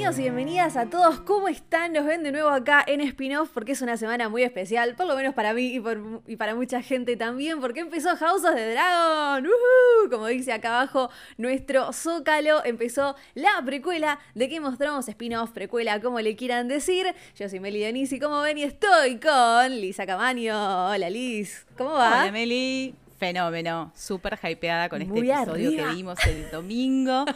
Bienvenidos y bienvenidas a todos. ¿Cómo están? Nos ven de nuevo acá en Spin-Off porque es una semana muy especial, por lo menos para mí y, para mucha gente también, porque empezó House of the Dragon. Como dice acá abajo nuestro Zócalo, empezó la precuela de que mostramos Spin-Off, precuela, como le quieran decir. Yo soy Meli Denise y como ven y estoy con Lisa Camaño. Hola Liz, ¿cómo va? Hola Meli, Fenómeno, súper hypeada con este episodio que vimos el domingo.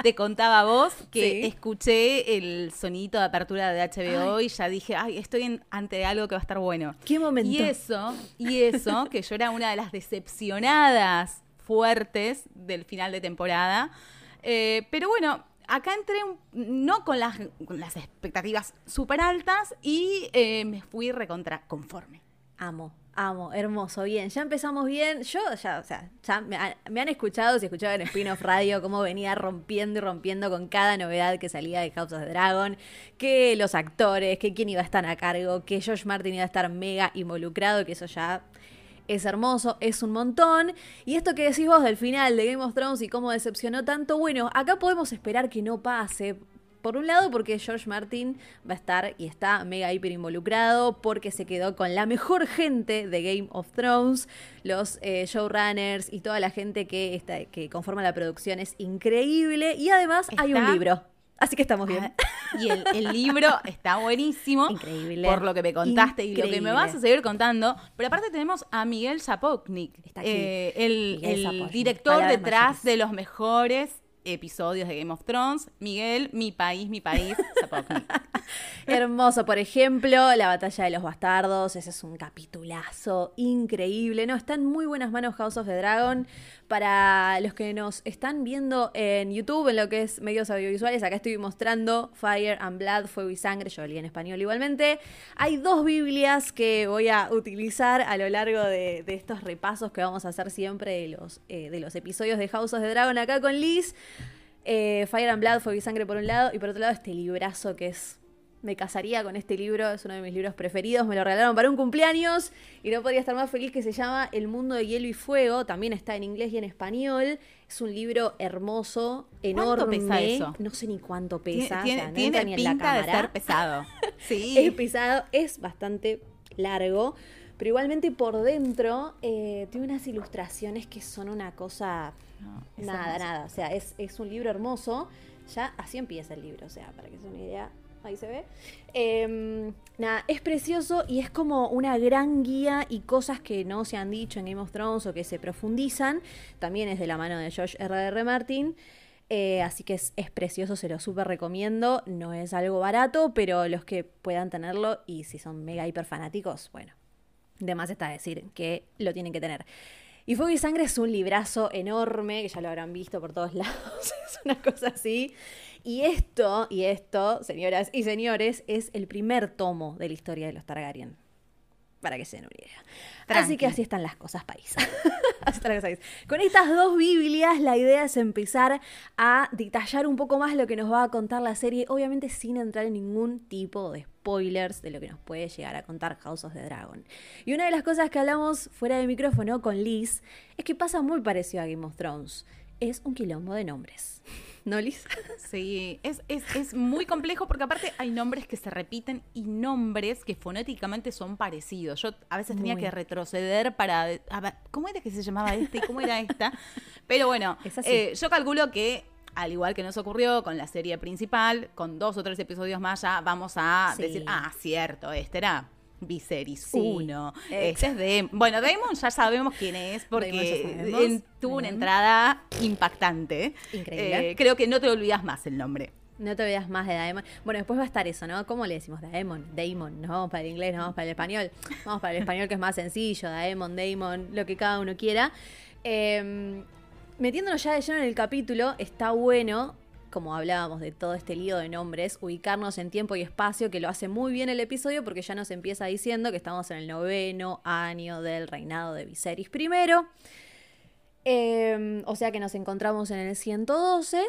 Te contaba vos que escuché el sonito de apertura de HBO y ya dije, ay, estoy ante algo que va a estar bueno. ¿Qué momento? Y eso, y eso, que yo era una de las decepcionadas fuertes del final de temporada. Eh, pero bueno, acá entré no con las, las expectativas súper altas y eh, me fui recontra conforme. Amo, Amo, hermoso, bien. Ya empezamos bien. Yo ya, o sea, ya me, han escuchado, si escuchaban en Spin-off Radio, cómo venía rompiendo y rompiendo con cada novedad que salía de House of the Dragon, que los actores, que quién iba a estar a cargo, que Josh Martin iba a estar mega involucrado, que eso ya es hermoso, es un montón. Y esto que decís vos del final de Game of Thrones y cómo decepcionó tanto, bueno, acá podemos esperar que no pase, por un lado, porque George Martin va a estar y está mega hiper involucrado, porque se quedó con la mejor gente de Game of Thrones, los eh, showrunners y toda la gente que, está, que conforma la producción es increíble. Y además hay un libro. Así que estamos bien. Ah, y el, libro está buenísimo. Increíble. Por lo que me contaste y lo que me vas a seguir contando. Pero aparte tenemos a Miguel Zapotnik, eh, el, director detrás de los mejores episodios de Game of Thrones. Miguel, mi país, mi país, Hermoso, por ejemplo, la batalla de los bastardos, ese es un capitulazo increíble, ¿no? Está en muy buenas manos House of the Dragon. Para los que nos están viendo en YouTube, en lo que es medios audiovisuales, acá estoy mostrando Fire and Blood, Fuego y Sangre, yo leí en español igualmente. Hay dos Biblias que voy a utilizar a lo largo de, estos repasos que vamos a hacer siempre de los, eh, de los episodios de House of the Dragon acá con Liz. Eh, Fire and Blood, Fuego y Sangre por un lado, y por otro lado este librazo que es me casaría con este libro, es uno de mis libros preferidos, me lo regalaron para un cumpleaños y no podría estar más feliz que se llama El mundo de hielo y fuego, también está en inglés y en español, es un libro hermoso, enorme, pesa eso? no sé ni cuánto pesa, tiene, tiene pinta de ser pesado. sí. Es pesado, es bastante largo, pero igualmente por dentro eh, tiene unas ilustraciones que son una cosa, nada, nada, o sea, es, es un libro hermoso, ya así empieza el libro, o sea, para que se una idea, ahí se ve. Em, nada, es precioso y es como una gran guía y cosas que no se han dicho en Game of Thrones o que se profundizan. También es de la mano de George R.R. Martin. Eh, así que es, precioso, se lo súper recomiendo. No es algo barato, pero los que puedan tenerlo y si son mega hiper fanáticos, bueno, de más está decir que lo tienen que tener. Y Fuego y Sangre es un librazo enorme, que ya lo habrán visto por todos lados, es una cosa así. Y esto, y esto, señoras y señores, es el primer tomo de la historia de los Targaryen. Para que se den una idea. Así que así están las cosas, país. así están las cosas, Con estas dos Biblias, la idea es empezar a detallar un poco más lo que nos va a contar la serie, obviamente sin entrar en ningún tipo de spoilers de lo que nos puede llegar a contar House of the Dragon. Y una de las cosas que hablamos fuera de micrófono con Liz es que pasa muy parecido a Game of Thrones. Es un quilombo de nombres. ¿No, Liz? Sí, es, es, muy complejo porque aparte hay nombres que se repiten y nombres que fonéticamente son parecidos. Yo a veces tenía que retroceder para... Ver, ¿cómo era que se llamaba este y cómo era esta? Pero bueno, eh, yo calculo que al igual que nos ocurrió con la serie principal, con dos o tres episodios más ya vamos a decir, ah, cierto, este era Viserys 1. Ese es de. Bueno, Damon ya sabemos quién es porque tuvo una entrada impactante. Increíble. Eh, creo que no te olvidas más el nombre. No te olvidas más de Daemon. Bueno, después va a estar eso, ¿no? ¿Cómo le decimos Daemon? Daemon, no vamos para el inglés, no vamos para el español. Vamos para el español que es más sencillo, Daemon, Daemon, lo que cada uno quiera. Em, metiéndonos ya de lleno en el capítulo, está bueno como hablábamos de todo este lío de nombres, ubicarnos en tiempo y espacio, que lo hace muy bien el episodio porque ya nos empieza diciendo que estamos en el noveno año del reinado de Viserys I. Em, o sea que nos encontramos en el 112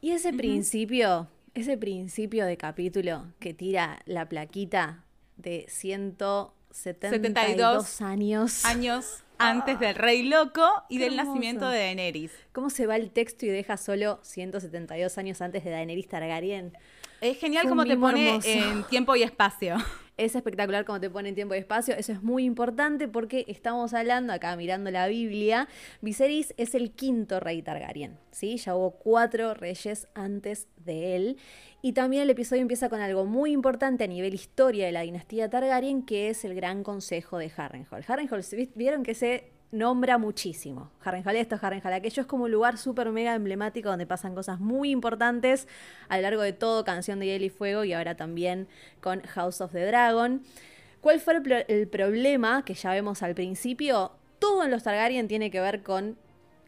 y ese principio, ese principio de capítulo que tira la plaquita de 172 años. Años antes del Rey Loco y del nacimiento de Daenerys. ¿Cómo se va el texto y deja solo 172 años antes de Daenerys Targaryen? Es genial como te pone en tiempo y espacio. Es espectacular como te pone en tiempo y espacio. Eso es muy importante porque estamos hablando acá mirando la Biblia. Viserys es el quinto rey Targaryen. ¿sí? Ya hubo cuatro reyes antes de él. Y también el episodio empieza con algo muy importante a nivel historia de la dinastía Targaryen, que es el Gran Consejo de Harrenhal. Harrenhal, vieron que se nombra muchísimo. Harrenhal esto, Harrenhal aquello. Es como un lugar súper mega emblemático donde pasan cosas muy importantes a lo largo de todo Canción de Hielo y Fuego y ahora también con House of the Dragon. ¿Cuál fue el, el problema que ya vemos al principio? Todo en los Targaryen tiene que ver con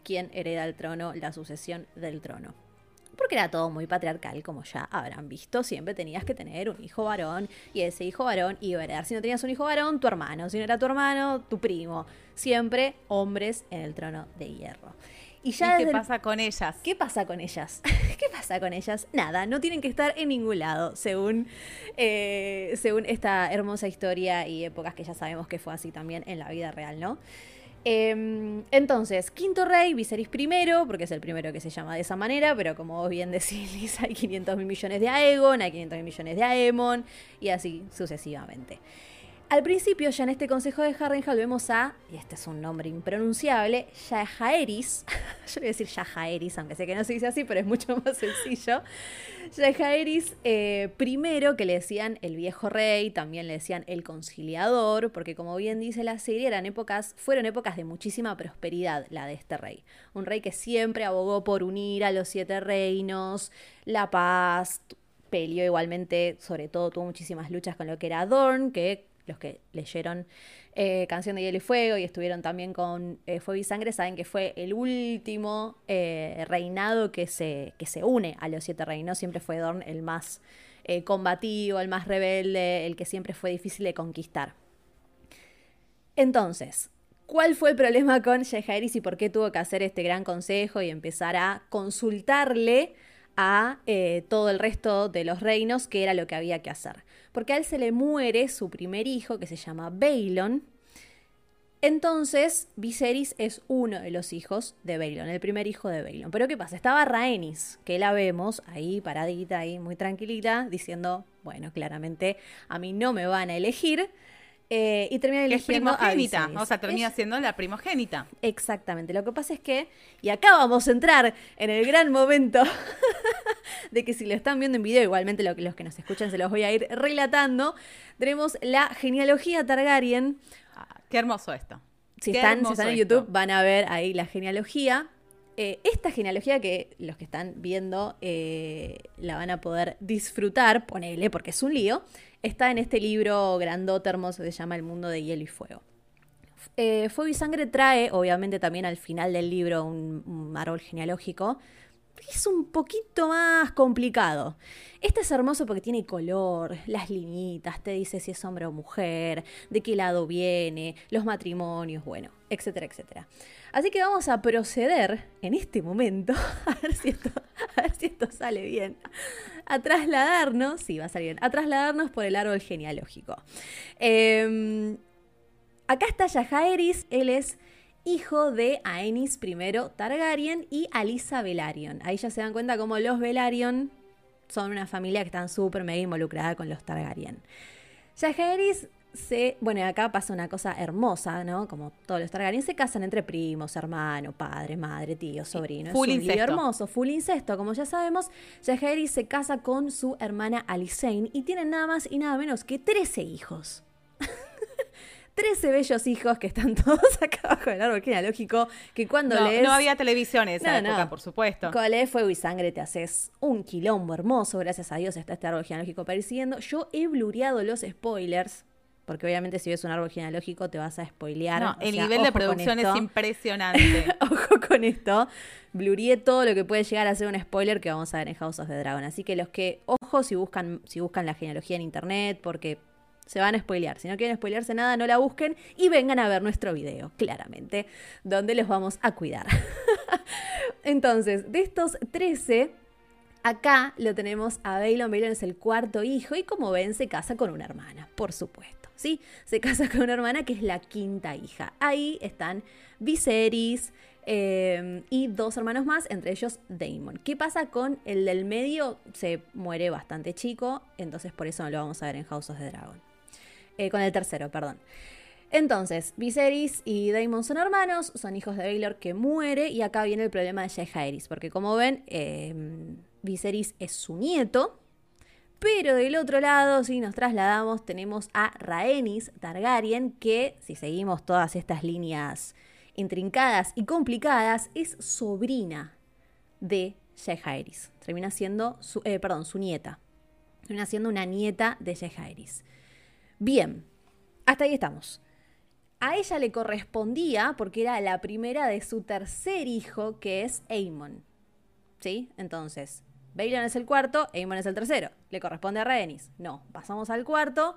quién hereda el trono, la sucesión del trono porque era todo muy patriarcal, como ya habrán visto. Siempre tenías que tener un hijo varón y ese hijo varón iba a heredar. Si no tenías un hijo varón, tu hermano. Si no era tu hermano, tu primo. Siempre hombres en el trono de hierro. ¿Y, ya qué pasa con ellas? ¿Qué pasa con ellas? ¿Qué pasa con ellas? Nada, no tienen que estar en ningún lado, según, eh, según esta hermosa historia y épocas que ya sabemos que fue así también en la vida real, ¿no? Em, entonces, quinto rey, Viserys primero, porque es el primero que se llama de esa manera, pero como vos bien decís, hay 500 mil millones de Aegon, hay 500 mil millones de Aemon, y así sucesivamente. Al principio, ya en este consejo de Harrenhal, vemos a, y este es un nombre impronunciable, Yajaeris. Yo voy a decir Yajaeris, aunque sé que no se dice así, pero es mucho más sencillo. Yajaeris, eh, primero que le decían el viejo rey, también le decían el conciliador, porque como bien dice la serie, eran épocas, fueron épocas de muchísima prosperidad la de este rey. Un rey que siempre abogó por unir a los siete reinos, la paz, peleó igualmente, sobre todo tuvo muchísimas luchas con lo que era Dorn, que los que leyeron eh, Canción de Hielo y Fuego y estuvieron también con eh, Fuego y Sangre saben que fue el último eh, reinado que se, que se une a los siete reinos. Siempre fue Dorn el más combativo, el más rebelde, el que siempre fue difícil de conquistar. Entonces, ¿cuál fue el problema con Jaehaerys y por qué tuvo que hacer este gran consejo y empezar a consultarle a todo el resto de los reinos qué era lo que había que hacer? porque a él se le muere su primer hijo, que se llama Baelon. Entonces, Viserys es uno de los hijos de Baelon, el primer hijo de Baelon. Pero ¿qué pasa? Estaba Rhaenys, que la vemos ahí paradita, ahí muy tranquilita, diciendo, bueno, claramente a mí no me van a elegir, eh, y termina eligiendo es primogénita, o sea, termina siendo la primogénita. Exactamente. Lo que pasa es que, y acá vamos a entrar en el gran momento de que si lo están viendo en video, igualmente lo, los que nos escuchan se los voy a ir relatando. Tenemos la genealogía Targaryen. Ah, qué hermoso esto. Si, están, en YouTube, van a ver ahí la genealogía. Eh, esta genealogía que los que están viendo eh, la van a poder disfrutar, ponele, porque es un lío está en este libro grandote hermoso que se llama El mundo de hielo y fuego. Eh, fuego y sangre trae, obviamente también al final del libro, un, árbol genealógico. Es un poquito más complicado. Este es hermoso porque tiene color, las limitas, te dice si es hombre o mujer, de qué lado viene, los matrimonios, bueno, etcétera, etcétera. Así que vamos a proceder en este momento, a ver si esto, a sale bien, a trasladarnos, sí, va a salir bien, a trasladarnos por el árbol genealógico. Em, acá está Yajaeris, él es hijo de Aenis I Targaryen y Alisa Velaryon. Ahí ya se dan cuenta como los Velaryon son una familia que están súper mega involucrada con los Targaryen. Yajaeris se, bueno, acá pasa una cosa hermosa, ¿no? Como todos los Targaryen se casan entre primos, hermano, padre, madre, tío, sobrino. Full es un hermoso, full incesto, como ya sabemos. Jaehaerys se casa con su hermana Alicent y tienen nada más y nada menos que 13 hijos. 13 bellos hijos que están todos acá abajo del árbol genealógico, que cuando no, lees... No había televisión en esa época, por supuesto. Cuando lees Fuego y Sangre te haces un quilombo hermoso, gracias a Dios está este árbol genealógico apareciendo. Yo he blureado los spoilers, porque obviamente si ves un árbol genealógico te vas a spoilear. No, el nivel de producción es impresionante. ojo con esto. Blurié todo lo que puede llegar a ser un spoiler que vamos a ver en House of the Dragon. Así que los que, ojo, si buscan, si buscan la genealogía en internet, porque se van a spoilear. Si no quieren spoilearse nada, no la busquen y vengan a ver nuestro video, claramente, donde los vamos a cuidar. Entonces, de estos 13, acá lo tenemos a Bailon. Bailon es el cuarto hijo y como ven, se casa con una hermana, por supuesto. ¿sí? Se casa con una hermana que es la quinta hija. Ahí están Viserys eh, y dos hermanos más, entre ellos Daemon. ¿Qué pasa con el del medio? Se muere bastante chico, entonces por eso no lo vamos a ver en House of the Dragon. Eh, con el tercero, perdón. Entonces, Viserys y Daemon son hermanos, son hijos de Baelor que muere, y acá viene el problema de Jaehaerys, porque como ven, eh, Viserys es su nieto, pero del otro lado, si nos trasladamos, tenemos a Rhaenys Targaryen, que si seguimos todas estas líneas intrincadas y complicadas, es sobrina de Jaehaerys. Termina siendo, su, eh, perdón, su nieta. Termina siendo una nieta de Jaehaerys. Bien, hasta ahí estamos. A ella le correspondía, porque era la primera de su tercer hijo, que es Aemon. ¿Sí? Entonces, Baelon es el cuarto, Aemon es el tercero. Le corresponde a Rhaenys. No, pasamos al cuarto.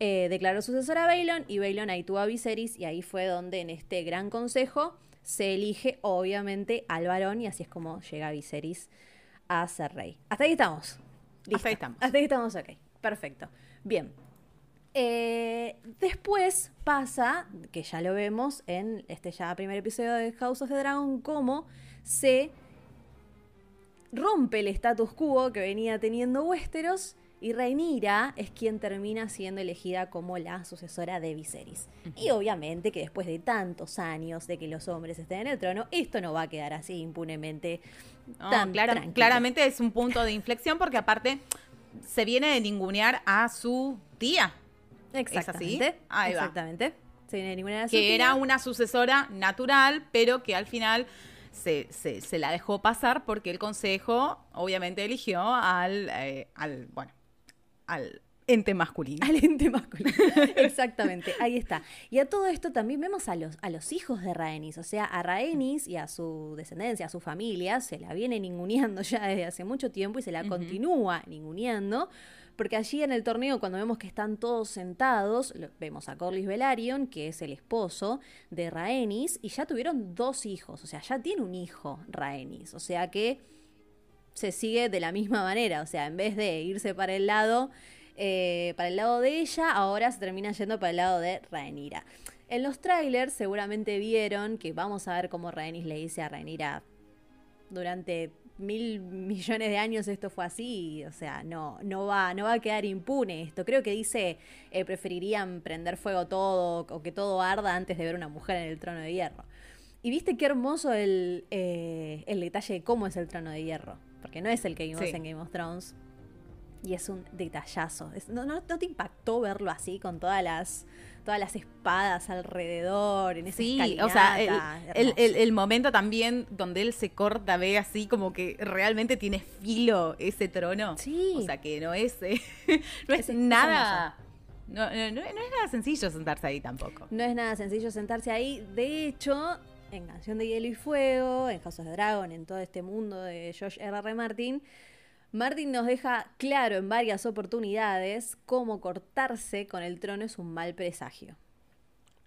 Eh, declaró sucesor a y Baelon ahí tuvo a Viserys y ahí fue donde en este gran consejo se elige obviamente al varón y así es como llega Viserys a ser rey. Hasta ahí estamos. Hasta ahí estamos. Hasta ahí estamos, ok. Perfecto. Bien. Eh, después pasa, que ya lo vemos en este ya primer episodio de House of the Dragon, cómo se rompe el status quo que venía teniendo Westeros y Rhaenyra es quien termina siendo elegida como la sucesora de Viserys. Y obviamente que después de tantos años de que los hombres estén en el trono, esto no va a quedar así impunemente. tan claramente es un punto de inflexión porque aparte se viene de ningunear a su tía. Exactamente. Exactamente. Se viene de ningunear a su que era una sucesora natural, pero que al final se, se, la dejó pasar porque el consejo obviamente eligió al, eh, al bueno, al ente masculino. Al ente masculino. Exactamente, ahí está. Y a todo esto también vemos a los, a los hijos de Rhaenys, o sea, a Rhaenys y a su descendencia, a su familia, se la viene ninguneando ya desde hace mucho tiempo y se la continúa ninguneando. Porque allí en el torneo, cuando vemos que están todos sentados, vemos a Corlys Velaryon, que es el esposo de Rhaenys, y ya tuvieron dos hijos, o sea, ya tiene un hijo Rhaenys, o sea que se sigue de la misma manera, o sea, en vez de irse para el lado, eh, para el lado de ella, ahora se termina yendo para el lado de Rhaenyra. En los trailers seguramente vieron que vamos a ver cómo Rhaenys le dice a Rhaenyra durante mil millones de años esto fue así, o sea, no, no, va, no va a quedar impune esto. Creo que dice, eh, preferirían prender fuego todo o que todo arda antes de ver una mujer en el trono de hierro. Y viste qué hermoso el, eh, el detalle de cómo es el trono de hierro, porque no es el que vimos en Game of Thrones. Y es un detallazo. no, no, ¿No te impactó verlo así con todas las todas las espadas alrededor, en esa Sí, o sea, el, momento también donde él se corta, ve así como que realmente tiene filo ese trono. Sí. O sea, que no es, eh, no es, nada... No, no, no, es nada sencillo sentarse ahí tampoco. No es nada sencillo sentarse ahí. De hecho, en Canción de Hielo y Fuego, en House of Dragon, en todo este mundo de George R. R. Martin, Martin nos deja claro en varias oportunidades cómo cortarse con el trono es un mal presagio.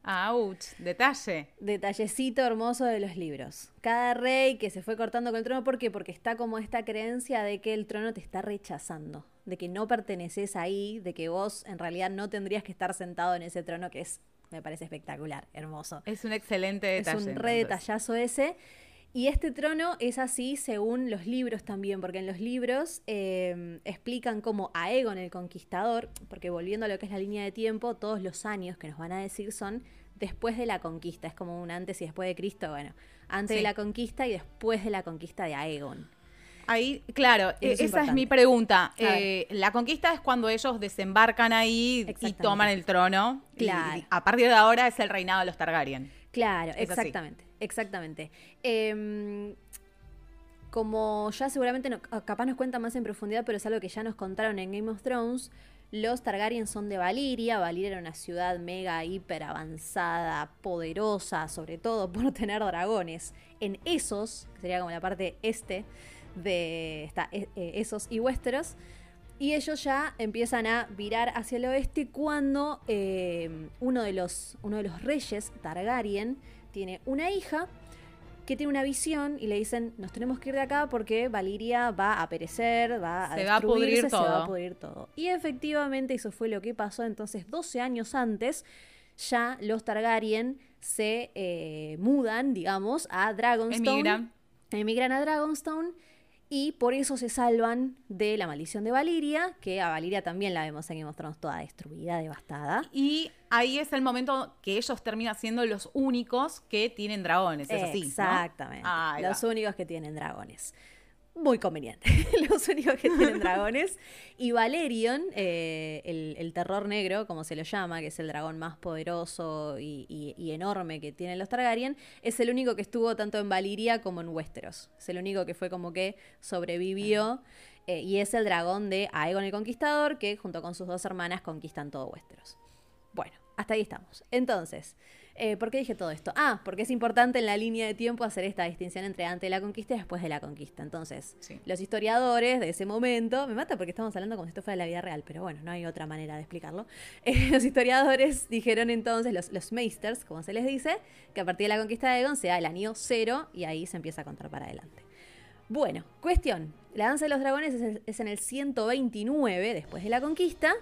¡Auch! Detalle. Detallecito hermoso de los libros. Cada rey que se fue cortando con el trono, ¿por qué? Porque está como esta creencia de que el trono te está rechazando, de que no perteneces ahí, de que vos en realidad no tendrías que estar sentado en ese trono que es, me parece espectacular, hermoso. Es un excelente detalle. Es un re detallazo ese. Y este trono es así según los libros también, porque en los libros em, explican cómo Aegon el Conquistador, porque volviendo a lo que es la línea de tiempo, todos los años que nos van a decir son después de la conquista, es como un antes y después de Cristo, bueno, antes de la conquista y después de la conquista de Aegon. Ahí, claro, e-, esa es mi pregunta. Eh, la conquista es cuando ellos desembarcan ahí y toman el trono. Claro. a partir de ahora es el reinado de los Targaryen. Claro, exactamente. Exactamente. Em, como ya seguramente capaz nos cuenta más en profundidad, pero es algo que ya nos contaron en Game of Thrones, los Targaryen son de Valiria. Valiria era una ciudad mega, hiper avanzada, poderosa, sobre todo por tener dragones. En esos, que sería como la parte este de esta, e, e, esos y Westeros, y ellos ya empiezan a virar hacia el oeste cuando em, uno, de los, uno de los reyes Targaryen tiene una hija que tiene una visión y le dicen, nos tenemos que ir de acá porque Valiria va a perecer, va a se va a pudrir todo. se va a pudrir todo. Y efectivamente eso fue lo que pasó. Entonces, 12 años antes, ya los Targaryen se eh, mudan, digamos, a Dragonstone. Emigran. Emigran a Dragonstone y por eso se salvan de la maldición de Valiria, que a Valiria también la vemos en Game of Thrones toda destruida, devastada. Y ahí es el momento que ellos terminan siendo los únicos que tienen dragones, es así. Exactamente. Los únicos que tienen dragones muy conveniente. Los únicos que tienen dragones. Y Valerion, eh, el, terror negro, como se lo llama, que es el dragón más poderoso y, enorme que tienen los Targaryen, es el único que estuvo tanto en Valiria como en Westeros. Es el único que fue como que sobrevivió. Eh, y es el dragón de Aegon el Conquistador, que junto con sus dos hermanas conquistan todo Westeros. Bueno, hasta ahí estamos. Entonces, eh, ¿Por qué dije todo esto? Ah, porque es importante en la línea de tiempo hacer esta distinción entre antes de la conquista y después de la conquista. Entonces, los historiadores de ese momento, me mata porque estamos hablando como si esto fuera la vida real, pero bueno, no hay otra manera de explicarlo. Eh, los historiadores dijeron entonces, los, los meisters, como se les dice, que a partir de la conquista de Egon sea el año cero y ahí se empieza a contar para adelante. Bueno, cuestión. La danza de los dragones es, es en el 129 después de la conquista.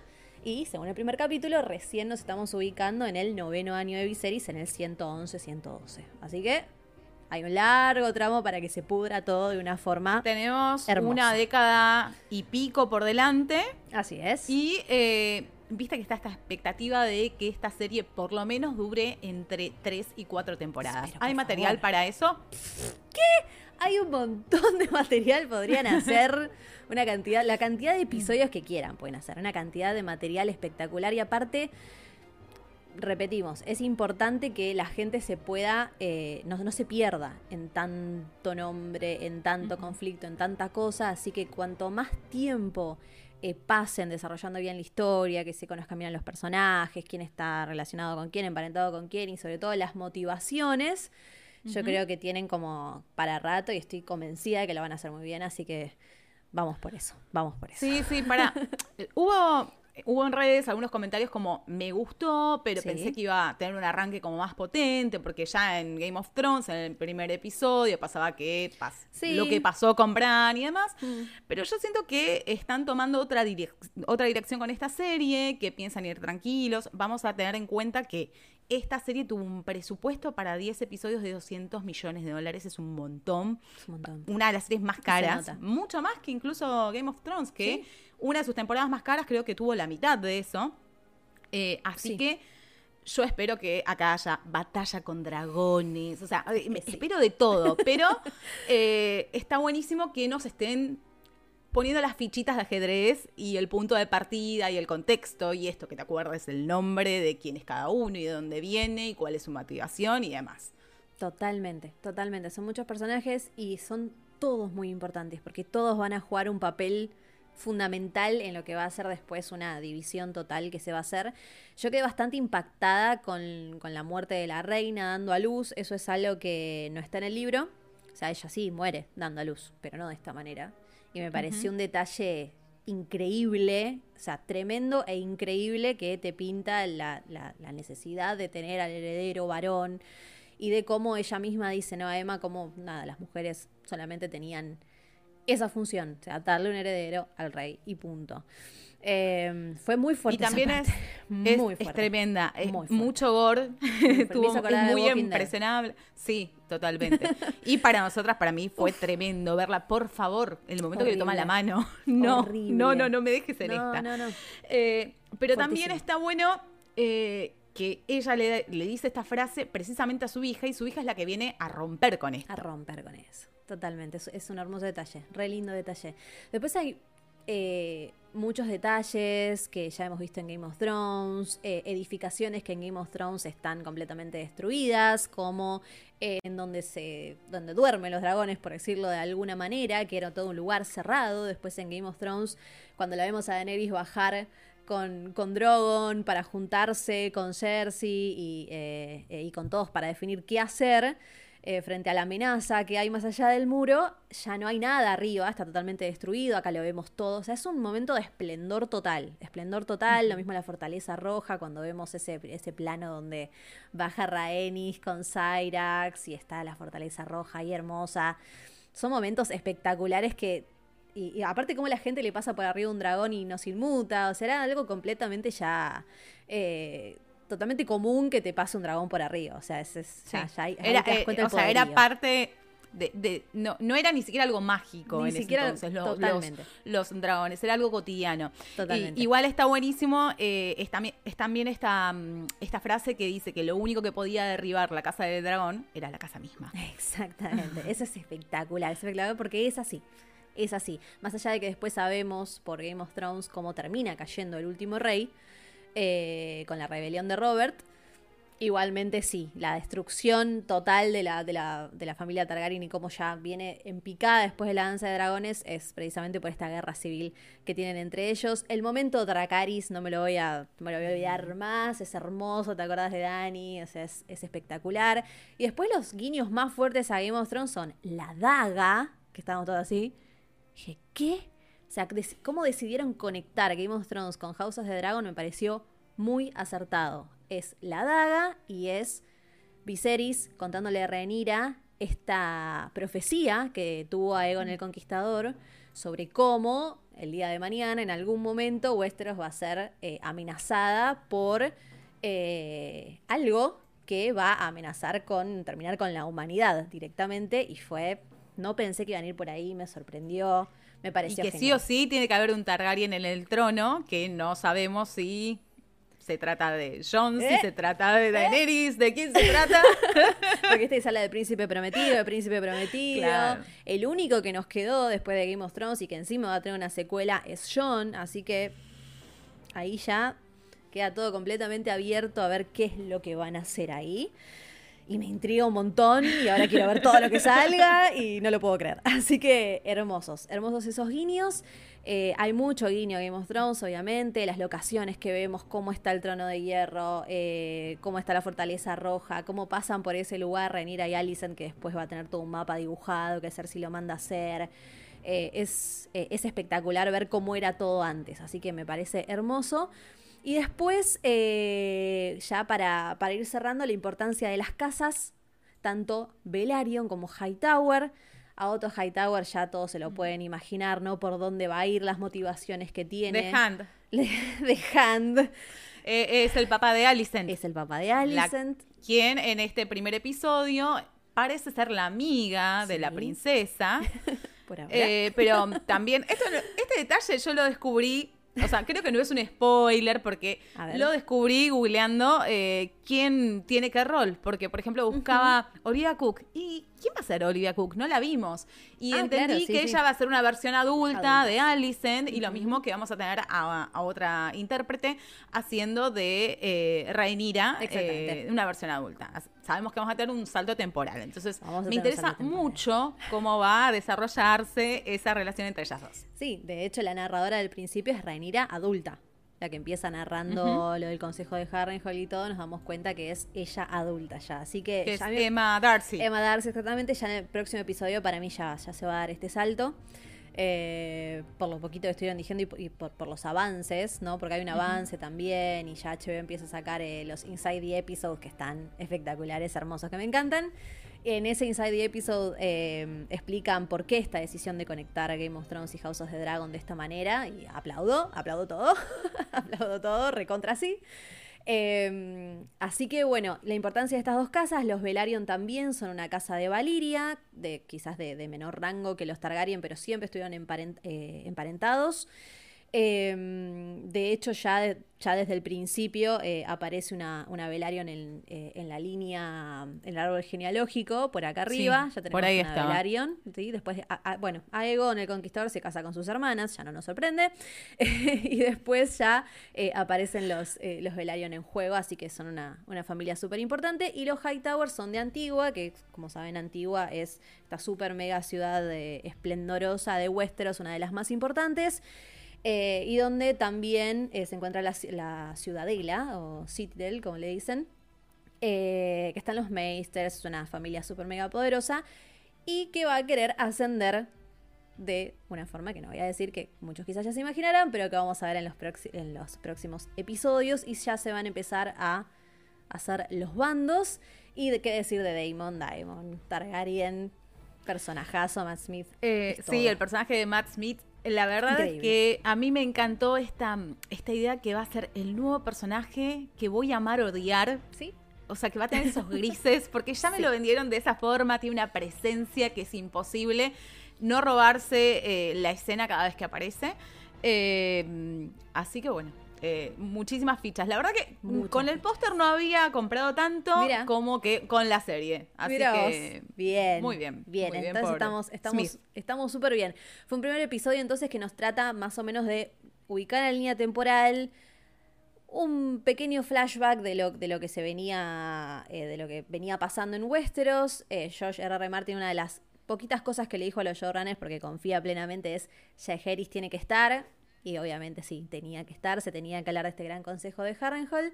Y según el primer capítulo, recién nos estamos ubicando en el noveno año de Viserys, en el 111-112. Así que hay un largo tramo para que se pudra todo de una forma. Tenemos una década y pico por delante. Así es. Y eh, viste que está esta expectativa de que esta serie por lo menos dure entre tres y cuatro temporadas. ¿Hay material para eso? ¿Qué? Hay un montón de material, podrían hacer una cantidad, la cantidad de episodios que quieran pueden hacer, una cantidad de material espectacular y aparte repetimos, es importante que la gente se pueda, eh, no, se pierda en tanto nombre, en tanto conflicto, en tanta cosa, así que cuanto más tiempo eh, pasen desarrollando bien la historia, que se conozcan bien los personajes, quién está relacionado con quién, emparentado con quién y sobre todo las motivaciones, yo creo que tienen como para rato y estoy convencida de que lo van a hacer muy bien, así que vamos por eso, vamos por eso. Sí, sí, para. Hubo hubo en redes algunos comentarios como me gustó, pero pensé que iba a tener un arranque como más potente, porque ya en Game of Thrones, en el primer episodio, pasaba que lo que pasó con Bran y demás. Mm. Pero yo siento que están tomando otra, otra dirección con esta serie, que piensan ir tranquilos. Vamos a tener en cuenta que esta serie tuvo un presupuesto para 10 episodios de 200 millones de dólares, es un montón. Una de las series más caras, mucho más que incluso Game of Thrones, que una de sus temporadas más caras creo que tuvo la mitad de eso. Eh, así que yo espero que acá haya batalla con dragones, o sea, espero de todo, pero eh, está buenísimo que nos estén poniendo las fichitas de ajedrez y el punto de partida y el contexto y esto que te acuerdes el nombre de quién es cada uno y de dónde viene y cuál es su motivación y demás. Totalmente, totalmente. Son muchos personajes y son todos muy importantes porque todos van a jugar un papel fundamental en lo que va a ser después una división total que se va a hacer. Yo quedé bastante impactada con, con la muerte de la reina dando a luz. Eso es algo que no está en el libro. O sea, ella sí muere dando a luz, pero no de esta manera y me pareció un detalle increíble, o sea, tremendo e increíble que te pinta la, necesidad de tener al heredero varón y de cómo ella misma dice, no, Emma, como nada, las mujeres solamente tenían esa función, o sea, darle un heredero al rey y punto. Em, fue muy fuerte. Y también es, muy es, tremenda. Es mucho gore. Tuvo, es muy impresionable. Sí, totalmente. y para nosotras, para mí, fue tremendo verla. Por favor, en el momento que le toma la mano. No, no, no, no me dejes en esta. No, no. Eh, pero también está bueno eh, que ella le, le, dice esta frase precisamente a su hija y su hija es la que viene a romper con esto. A romper con eso. Totalmente. Es, es un hermoso detalle. Re lindo detalle. Después hay eh, muchos detalles que ya hemos visto en Game of Thrones, eh, edificaciones que en Game of Thrones están completamente destruidas, como eh, en donde se donde duermen los dragones, por decirlo de alguna manera, que era todo un lugar cerrado. Después en Game of Thrones, cuando la vemos a Daenerys bajar con, con Drogon para juntarse con Cersei y, y con todos para definir qué hacer. Eh, frente a la amenaza que hay más allá del muro, ya no hay nada arriba, está totalmente destruido, acá lo vemos todo, o sea, es un momento de esplendor total, esplendor total, lo mismo la fortaleza roja, cuando vemos ese, ese plano donde baja Rhaenys con Cyrax y está la fortaleza roja ahí hermosa, son momentos espectaculares que y, aparte como la gente le pasa por arriba un dragón y no se inmuta, o sea, era algo completamente ya eh, totalmente común que te pase un dragón por arriba. O sea, es, ya, ya era, eh, o sea, era parte de, no, no era ni siquiera algo mágico ni en siquiera, ese entonces, los, los, dragones, era algo cotidiano. Totalmente. igual está buenísimo, eh, es, también, es también esta, mm, esta frase que dice que lo único que podía derribar la casa del dragón era la casa misma. Exactamente, eso es espectacular, es espectacular porque es así. Es así. Más allá de que después sabemos por Game of Thrones cómo termina cayendo el último rey, eh, con la rebelión de Robert. Igualmente sí, la destrucción total de la, de la, de la familia Targaryen y cómo ya viene en picada después de la danza de dragones es precisamente por esta guerra civil que tienen entre ellos. El momento Dracaris no me lo voy a, me lo voy a olvidar más, es hermoso, ¿te acordás de Dani? O sea, es, es espectacular. Y después los guiños más fuertes a Game of Thrones son la daga, que estábamos todos así. Dije, ¿qué? Sea, cómo decidieron conectar Game of Thrones con House the Dragon me pareció muy acertado. Es la daga y es Viserys contándole a Rhaenyra esta profecía que tuvo a Aegon el Conquistador sobre cómo el día de mañana, en algún momento, Westeros va a ser eh, amenazada por eh, algo que va a amenazar con terminar con la humanidad directamente y fue no pensé que iban a ir por ahí, me sorprendió. Me pareció y que sí o sí tiene que haber un Targaryen en el trono, que no sabemos si se trata de Jon, si ¿Eh? se trata de ¿Eh? Daenerys, ¿de quién se trata? Porque esta es la de príncipe prometido, de príncipe prometido. El único que nos quedó después de Game of Thrones y que encima va a tener una secuela es Jon, así que ahí ya queda todo completamente abierto a ver qué es lo que van a hacer ahí y me intriga un montón y ahora quiero ver todo lo que salga y no lo puedo creer. Así que hermosos, hermosos esos guiños. Eh, hay mucho guiño Game of Thrones, obviamente, las locaciones que vemos, cómo está el trono de hierro, eh, cómo está la fortaleza roja, cómo pasan por ese lugar Renira y Alicent, que después va a tener todo un mapa dibujado que Cersei lo manda a hacer. Eh, es, es espectacular ver cómo era todo antes, así que me parece hermoso. Y después, eh, ya para, para, ir cerrando, la importancia de las casas, tanto Velaryon como Hightower. A Otto Hightower ya todos se lo pueden imaginar, ¿no? Por dónde va a ir, las motivaciones que tiene. De Hand. De Hand. Eh, es el papá de Alicent. Es el papá de Alicent. quien en este primer episodio parece ser la amiga de la princesa. Por ahora. Eh, pero también, esto, este detalle yo lo descubrí o sea, creo que no es un spoiler porque lo descubrí googleando eh, quién tiene qué rol. Porque, por ejemplo, buscaba Olivia Cook. ¿Y quién va a ser Olivia Cook? No la vimos. Y ah, entendí que ella va a ser una versión adulta, de Alicent y lo mismo que vamos a tener a, otra intérprete haciendo de eh, Rhaenyra, eh, una versión adulta. Sabemos que vamos a tener un salto temporal. Entonces, me interesa mucho cómo va a desarrollarse esa relación entre ellas dos. Sí, de hecho, la narradora del principio es Rhaenyra adulta la que empieza narrando lo del consejo de Harrenhal y todo, nos damos cuenta que es ella adulta ya. Así que. es Emma Darcy. Emma Darcy, exactamente. Ya en el próximo episodio, para mí, ya, ya se va a dar este salto. Eh, por lo poquito que estuvieron diciendo y, por, los avances, ¿no? Porque hay un avance también y ya HBO empieza a sacar eh, los Inside the Episodes que están espectaculares, hermosos, que me encantan. En ese Inside the Episode eh, explican por qué esta decisión de conectar a Game of Thrones y House of the Dragon de esta manera. Y aplaudo, aplaudo todo. aplaudo todo, recontra sí. Em, así que bueno, la importancia de estas dos casas, los Velaryon también son una casa de Valiria, de, quizás de, menor rango que los Targaryen, pero siempre estuvieron eh, emparentados. Em, de hecho, ya, ya desde el principio eh, aparece una, una Velaryon en, eh, en, la línea, en el árbol genealógico, por acá arriba. ya tenemos por ahí una Velaryon. Después, bueno, Aegon, el conquistador, se casa con sus hermanas, ya no nos sorprende. y después ya eh, aparecen los, los Velaryon en juego, así que son una, una familia súper importante. Y los Hightowers son de Antigua, que como saben, Antigua es esta súper mega ciudad esplendorosa de Westeros, una de las más importantes. Eh, y donde también eh, se encuentra la, ciudadela, o Citadel, como le dicen, eh, que están los Meisters, es una familia súper mega poderosa, y que va a querer ascender de una forma que no voy a decir que muchos quizás ya se imaginarán, pero que vamos a ver en los, en los próximos episodios y ya se van a empezar a hacer los bandos. Y de qué decir de Damon, Daemon, Targaryen, personajazo, Matt Smith. Eh, sí, el personaje de Matt Smith. La verdad es que a mí me encantó esta, esta idea que va a ser el nuevo personaje que voy a amar odiar. Sí. O sea, que va a tener esos grises, porque ya me lo vendieron de esa forma, tiene una presencia que es imposible no robarse eh, la escena cada vez que aparece. Eh, así que bueno, eh, muchísimas fichas. La verdad que con el póster no había comprado tanto como que con la serie. Así que bien. Muy bien. Bien, entonces estamos estamos estamos súper bien. Fue un primer episodio entonces que nos trata más o menos de ubicar en la línea temporal un pequeño flashback de lo, de lo que se venía de lo que venía pasando en Westeros. George R. R. Martin, una de las poquitas cosas que le dijo a los showrunners porque confía plenamente es Jaehaerys tiene que estar y obviamente sí, tenía que estar, se tenía que hablar de este gran consejo de Harrenhal.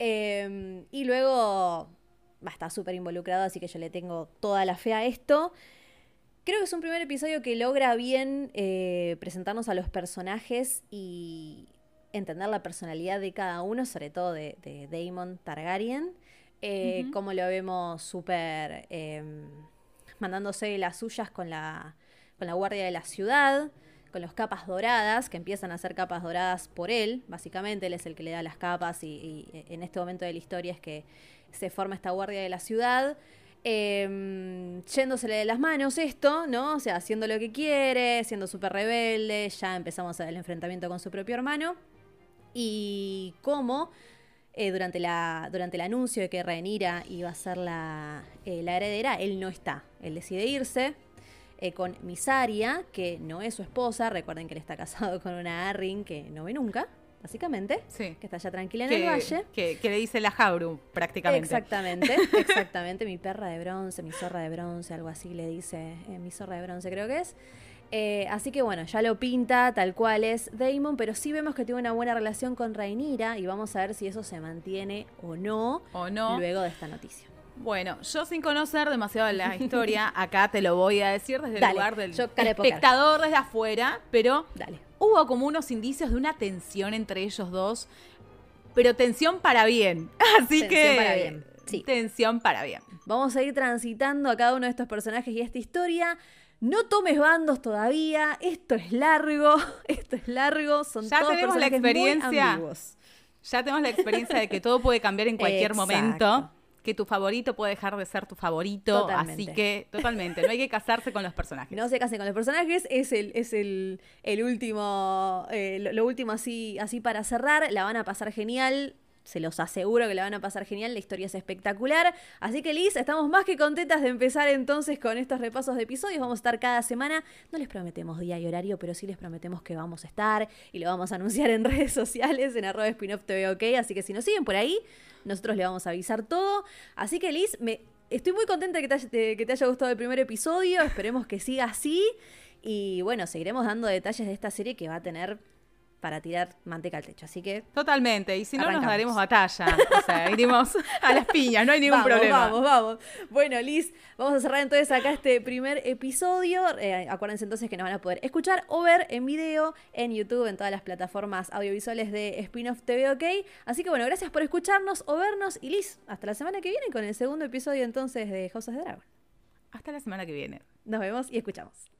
Em, y luego va a estar súper involucrado, así que yo le tengo toda la fe a esto. Creo que es un primer episodio que logra bien eh, presentarnos a los personajes y entender la personalidad de cada uno, sobre todo de, de Daemon Targaryen. Eh, Como lo vemos súper em, mandándose las suyas con la, con la guardia de la ciudad, con los capas doradas, que empiezan a ser capas doradas por él, básicamente, él es el que le da las capas y, en este momento de la historia es que se forma esta guardia de la ciudad. Eh, yéndosele de las manos esto, ¿no? O sea, haciendo lo que quiere, siendo súper rebelde, ya empezamos el enfrentamiento con su propio hermano. Y cómo eh, durante, la, durante el anuncio de que Rhaenyra iba a ser la, eh, la heredera, él no está. Él decide irse eh, con Misaria, que no es su esposa. Recuerden que él está casado con una Arryn que no ve nunca, básicamente. Sí. Que está ya tranquila en el valle. Que, le dice la Jabru, prácticamente. Exactamente, exactamente. mi perra de bronce, mi zorra de bronce, algo así le dice. mi zorra de bronce creo que es. Eh, así que bueno, ya lo pinta tal cual es Damon, pero sí vemos que tiene una buena relación con Rhaenyra y vamos a ver si eso se mantiene o no, o no. luego de esta noticia. Bueno, yo sin conocer demasiado la historia, acá te lo voy a decir desde el lugar del espectador desde afuera, pero Dale. hubo como unos indicios de una tensión entre ellos dos, pero tensión para bien. Así tensión que para bien. Sí. tensión para bien. Vamos a ir transitando a cada uno de estos personajes y esta historia. No tomes bandos todavía, esto es largo, esto es largo, son ya todos tenemos la experiencia. Ya tenemos la experiencia de que todo puede cambiar en cualquier momento que tu favorito puede dejar de ser tu favorito. Así que, totalmente, no hay que casarse con los personajes. No se casen con los personajes, es el, es el, último, eh, lo, último así, así para cerrar. La van a pasar genial se los aseguro que la van a pasar genial, la historia es espectacular. Así que Liz, estamos más que contentas de empezar entonces con estos repasos de episodios. Vamos a estar cada semana, no les prometemos día y horario, pero sí les prometemos que vamos a estar y lo vamos a anunciar en redes sociales, en arroba spinoff TV, ok. Así que si nos siguen por ahí, nosotros le vamos a avisar todo. Así que Liz, me, estoy muy contenta que te, haya, que te haya gustado el primer episodio, esperemos que siga así. Y bueno, seguiremos dando detalles de esta serie que va a tener para tirar manteca al techo. Así que. Totalmente. Y si no, nos daremos batalla. O sea, iremos a las piñas, no hay ningún problema. Vamos, vamos. Bueno, Liz, vamos a cerrar entonces acá este primer episodio. Eh, acuérdense entonces que nos van a poder escuchar o ver en video en YouTube, en todas las plataformas audiovisuales de Spin-off TV OK. Así que bueno, gracias por escucharnos o vernos. Y Liz, hasta la semana que viene con el segundo episodio entonces de House of the Dragon. Hasta la semana que viene. Nos vemos y escuchamos.